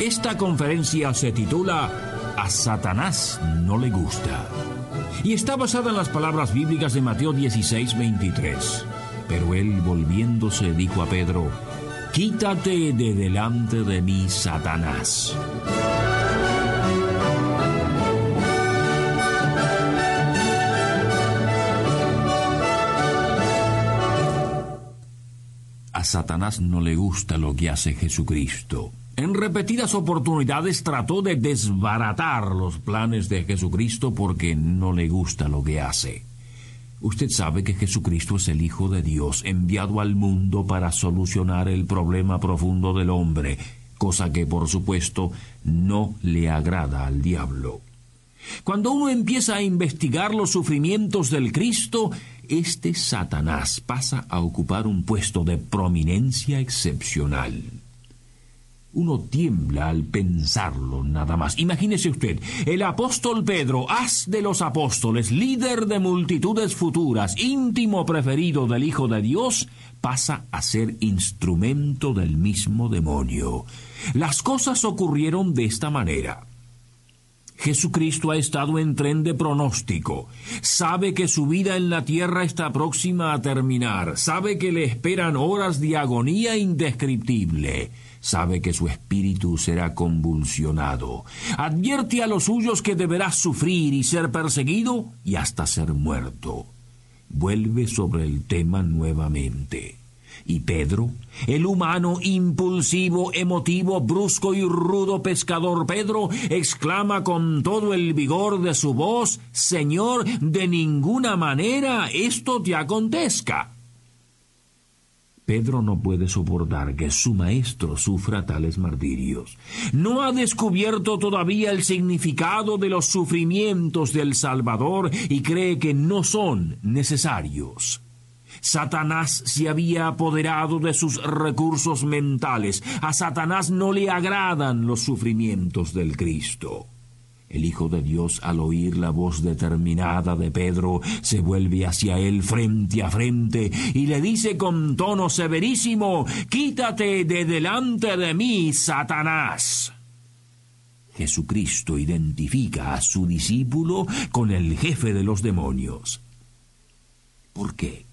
Esta conferencia se titula A Satanás no le gusta y está basada en las palabras bíblicas de Mateo 16, 23. Pero él volviéndose dijo a Pedro, Quítate de delante de mí, Satanás. A Satanás no le gusta lo que hace Jesucristo. En repetidas oportunidades trató de desbaratar los planes de Jesucristo porque no le gusta lo que hace. Usted sabe que Jesucristo es el Hijo de Dios enviado al mundo para solucionar el problema profundo del hombre, cosa que por supuesto no le agrada al diablo. Cuando uno empieza a investigar los sufrimientos del Cristo, este Satanás pasa a ocupar un puesto de prominencia excepcional. Uno tiembla al pensarlo nada más. Imagínese usted, el apóstol Pedro, haz de los apóstoles, líder de multitudes futuras, íntimo preferido del Hijo de Dios, pasa a ser instrumento del mismo demonio. Las cosas ocurrieron de esta manera. Jesucristo ha estado en tren de pronóstico. Sabe que su vida en la tierra está próxima a terminar. Sabe que le esperan horas de agonía indescriptible sabe que su espíritu será convulsionado. Advierte a los suyos que deberá sufrir y ser perseguido y hasta ser muerto. Vuelve sobre el tema nuevamente. Y Pedro, el humano, impulsivo, emotivo, brusco y rudo pescador Pedro, exclama con todo el vigor de su voz, Señor, de ninguna manera esto te acontezca. Pedro no puede soportar que su maestro sufra tales martirios. No ha descubierto todavía el significado de los sufrimientos del Salvador y cree que no son necesarios. Satanás se había apoderado de sus recursos mentales. A Satanás no le agradan los sufrimientos del Cristo. El Hijo de Dios, al oír la voz determinada de Pedro, se vuelve hacia él frente a frente y le dice con tono severísimo, Quítate de delante de mí, Satanás. Jesucristo identifica a su discípulo con el jefe de los demonios. ¿Por qué?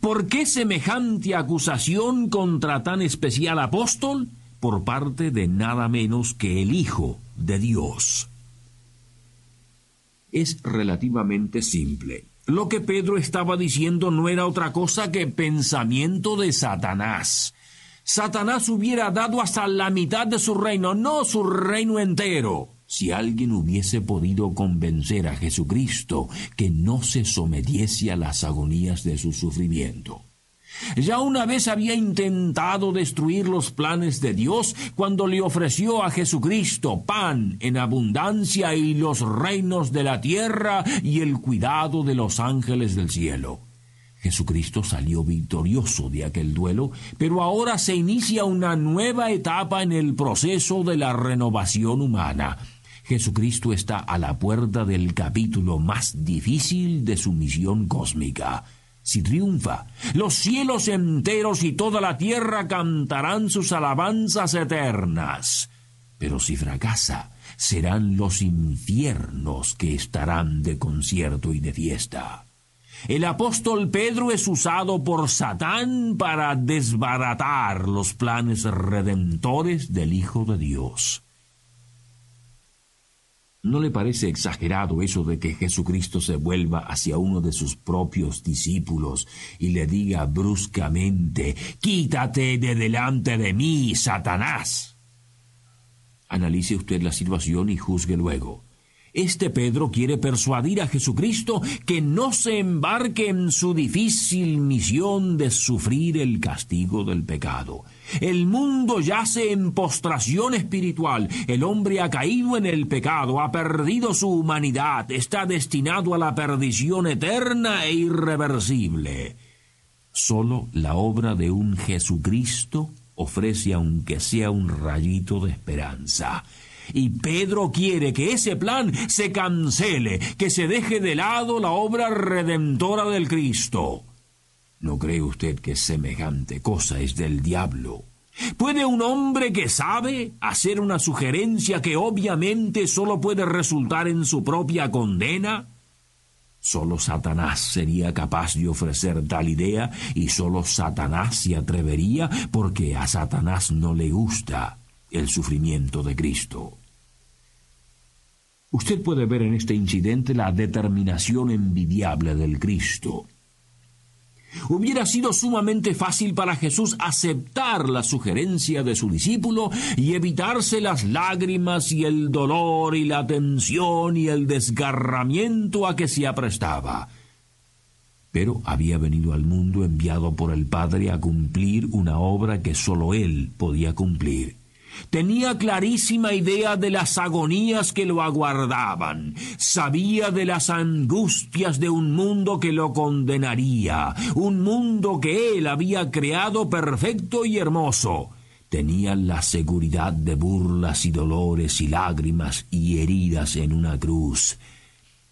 ¿Por qué semejante acusación contra tan especial apóstol? Por parte de nada menos que el Hijo de Dios es relativamente simple. Lo que Pedro estaba diciendo no era otra cosa que pensamiento de Satanás. Satanás hubiera dado hasta la mitad de su reino, no su reino entero, si alguien hubiese podido convencer a Jesucristo que no se sometiese a las agonías de su sufrimiento. Ya una vez había intentado destruir los planes de Dios cuando le ofreció a Jesucristo pan en abundancia y los reinos de la tierra y el cuidado de los ángeles del cielo. Jesucristo salió victorioso de aquel duelo, pero ahora se inicia una nueva etapa en el proceso de la renovación humana. Jesucristo está a la puerta del capítulo más difícil de su misión cósmica. Si triunfa, los cielos enteros y toda la tierra cantarán sus alabanzas eternas. Pero si fracasa, serán los infiernos que estarán de concierto y de fiesta. El apóstol Pedro es usado por Satán para desbaratar los planes redentores del Hijo de Dios. ¿No le parece exagerado eso de que Jesucristo se vuelva hacia uno de sus propios discípulos y le diga bruscamente, Quítate de delante de mí, Satanás? Analice usted la situación y juzgue luego. Este Pedro quiere persuadir a Jesucristo que no se embarque en su difícil misión de sufrir el castigo del pecado. El mundo yace en postración espiritual. El hombre ha caído en el pecado, ha perdido su humanidad, está destinado a la perdición eterna e irreversible. Solo la obra de un Jesucristo ofrece aunque sea un rayito de esperanza. Y Pedro quiere que ese plan se cancele, que se deje de lado la obra redentora del Cristo. ¿No cree usted que semejante cosa es del diablo? ¿Puede un hombre que sabe hacer una sugerencia que obviamente solo puede resultar en su propia condena? Solo Satanás sería capaz de ofrecer tal idea y solo Satanás se atrevería porque a Satanás no le gusta el sufrimiento de Cristo. Usted puede ver en este incidente la determinación envidiable del Cristo. Hubiera sido sumamente fácil para Jesús aceptar la sugerencia de su discípulo y evitarse las lágrimas y el dolor y la tensión y el desgarramiento a que se aprestaba. Pero había venido al mundo enviado por el Padre a cumplir una obra que sólo él podía cumplir. Tenía clarísima idea de las agonías que lo aguardaban. Sabía de las angustias de un mundo que lo condenaría, un mundo que él había creado perfecto y hermoso. Tenía la seguridad de burlas y dolores y lágrimas y heridas en una cruz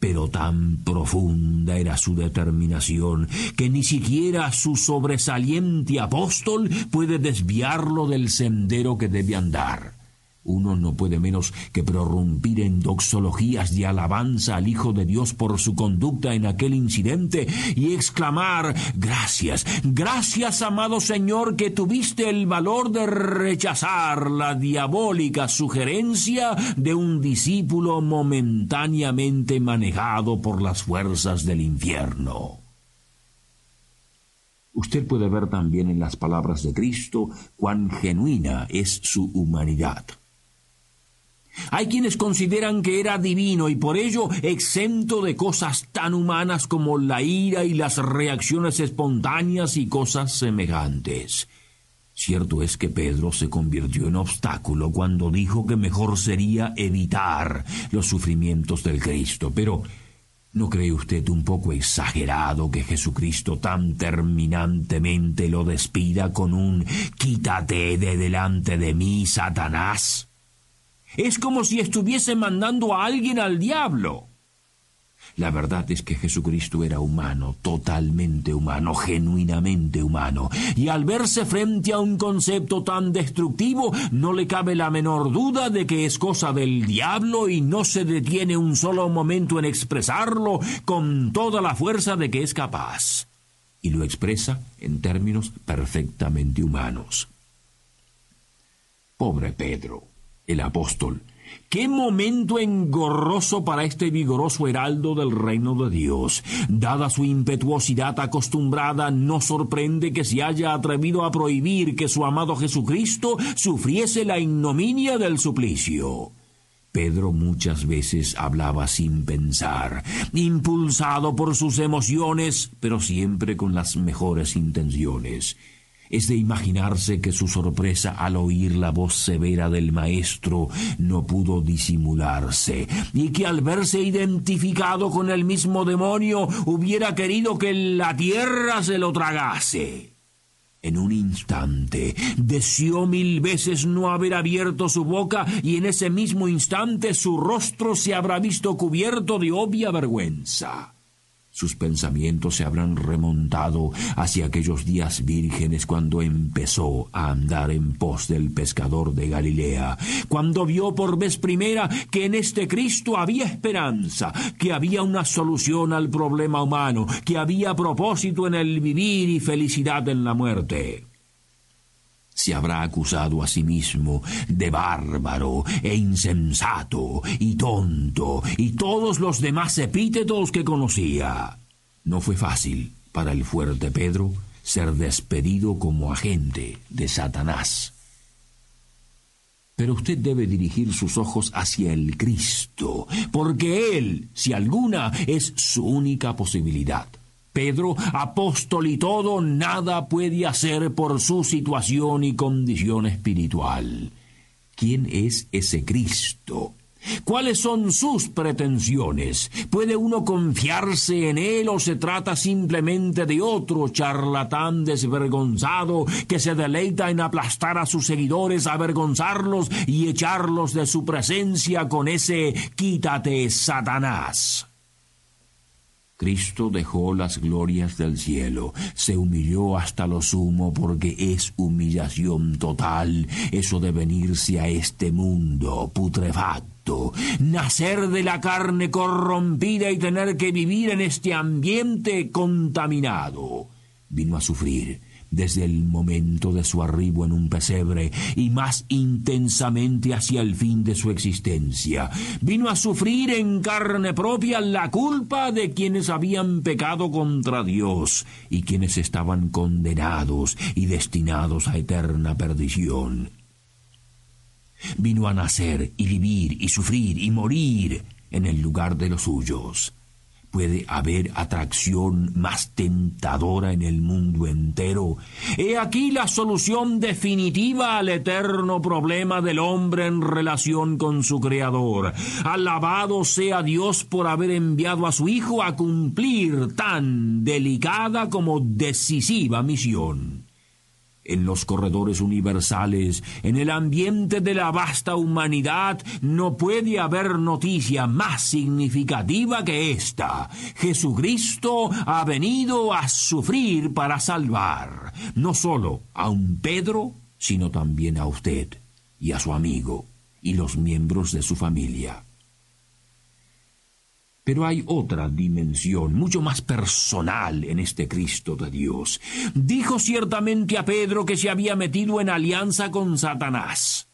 pero tan profunda era su determinación que ni siquiera su sobresaliente apóstol puede desviarlo del sendero que debe andar. Uno no puede menos que prorrumpir en doxologías de alabanza al Hijo de Dios por su conducta en aquel incidente y exclamar Gracias, gracias, amado Señor, que tuviste el valor de rechazar la diabólica sugerencia de un discípulo momentáneamente manejado por las fuerzas del infierno. Usted puede ver también en las palabras de Cristo cuán genuina es su humanidad. Hay quienes consideran que era divino y por ello exento de cosas tan humanas como la ira y las reacciones espontáneas y cosas semejantes. Cierto es que Pedro se convirtió en obstáculo cuando dijo que mejor sería evitar los sufrimientos del Cristo, pero ¿no cree usted un poco exagerado que Jesucristo tan terminantemente lo despida con un quítate de delante de mí, Satanás? Es como si estuviese mandando a alguien al diablo. La verdad es que Jesucristo era humano, totalmente humano, genuinamente humano, y al verse frente a un concepto tan destructivo, no le cabe la menor duda de que es cosa del diablo y no se detiene un solo momento en expresarlo con toda la fuerza de que es capaz. Y lo expresa en términos perfectamente humanos. Pobre Pedro el apóstol. Qué momento engorroso para este vigoroso heraldo del reino de Dios. Dada su impetuosidad acostumbrada, no sorprende que se haya atrevido a prohibir que su amado Jesucristo sufriese la ignominia del suplicio. Pedro muchas veces hablaba sin pensar, impulsado por sus emociones, pero siempre con las mejores intenciones. Es de imaginarse que su sorpresa al oír la voz severa del maestro no pudo disimularse, y que al verse identificado con el mismo demonio hubiera querido que la tierra se lo tragase. En un instante deseó mil veces no haber abierto su boca y en ese mismo instante su rostro se habrá visto cubierto de obvia vergüenza. Sus pensamientos se habrán remontado hacia aquellos días vírgenes cuando empezó a andar en pos del pescador de Galilea, cuando vio por vez primera que en este Cristo había esperanza, que había una solución al problema humano, que había propósito en el vivir y felicidad en la muerte se habrá acusado a sí mismo de bárbaro e insensato y tonto y todos los demás epítetos que conocía. No fue fácil para el fuerte Pedro ser despedido como agente de Satanás. Pero usted debe dirigir sus ojos hacia el Cristo, porque Él, si alguna, es su única posibilidad. Pedro, apóstol y todo, nada puede hacer por su situación y condición espiritual. ¿Quién es ese Cristo? ¿Cuáles son sus pretensiones? ¿Puede uno confiarse en él o se trata simplemente de otro charlatán desvergonzado que se deleita en aplastar a sus seguidores, avergonzarlos y echarlos de su presencia con ese quítate, Satanás? Cristo dejó las glorias del cielo, se humilló hasta lo sumo porque es humillación total eso de venirse a este mundo putrefacto, nacer de la carne corrompida y tener que vivir en este ambiente contaminado. Vino a sufrir desde el momento de su arribo en un pesebre y más intensamente hacia el fin de su existencia. Vino a sufrir en carne propia la culpa de quienes habían pecado contra Dios y quienes estaban condenados y destinados a eterna perdición. Vino a nacer y vivir y sufrir y morir en el lugar de los suyos puede haber atracción más tentadora en el mundo entero. He aquí la solución definitiva al eterno problema del hombre en relación con su Creador. Alabado sea Dios por haber enviado a su Hijo a cumplir tan delicada como decisiva misión en los corredores universales, en el ambiente de la vasta humanidad, no puede haber noticia más significativa que esta. Jesucristo ha venido a sufrir para salvar, no solo a un Pedro, sino también a usted y a su amigo y los miembros de su familia. Pero hay otra dimensión, mucho más personal en este Cristo de Dios. Dijo ciertamente a Pedro que se había metido en alianza con Satanás.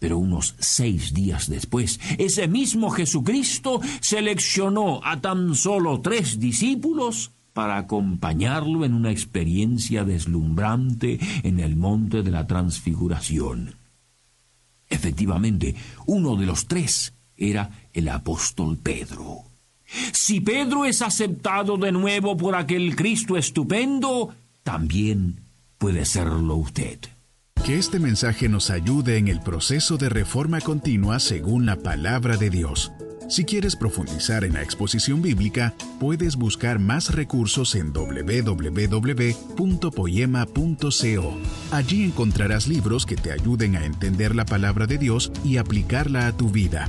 Pero unos seis días después, ese mismo Jesucristo seleccionó a tan solo tres discípulos para acompañarlo en una experiencia deslumbrante en el monte de la transfiguración. Efectivamente, uno de los tres era el apóstol Pedro. Si Pedro es aceptado de nuevo por aquel Cristo estupendo, también puede serlo usted. Que este mensaje nos ayude en el proceso de reforma continua según la palabra de Dios. Si quieres profundizar en la exposición bíblica, puedes buscar más recursos en www.poema.co. Allí encontrarás libros que te ayuden a entender la palabra de Dios y aplicarla a tu vida.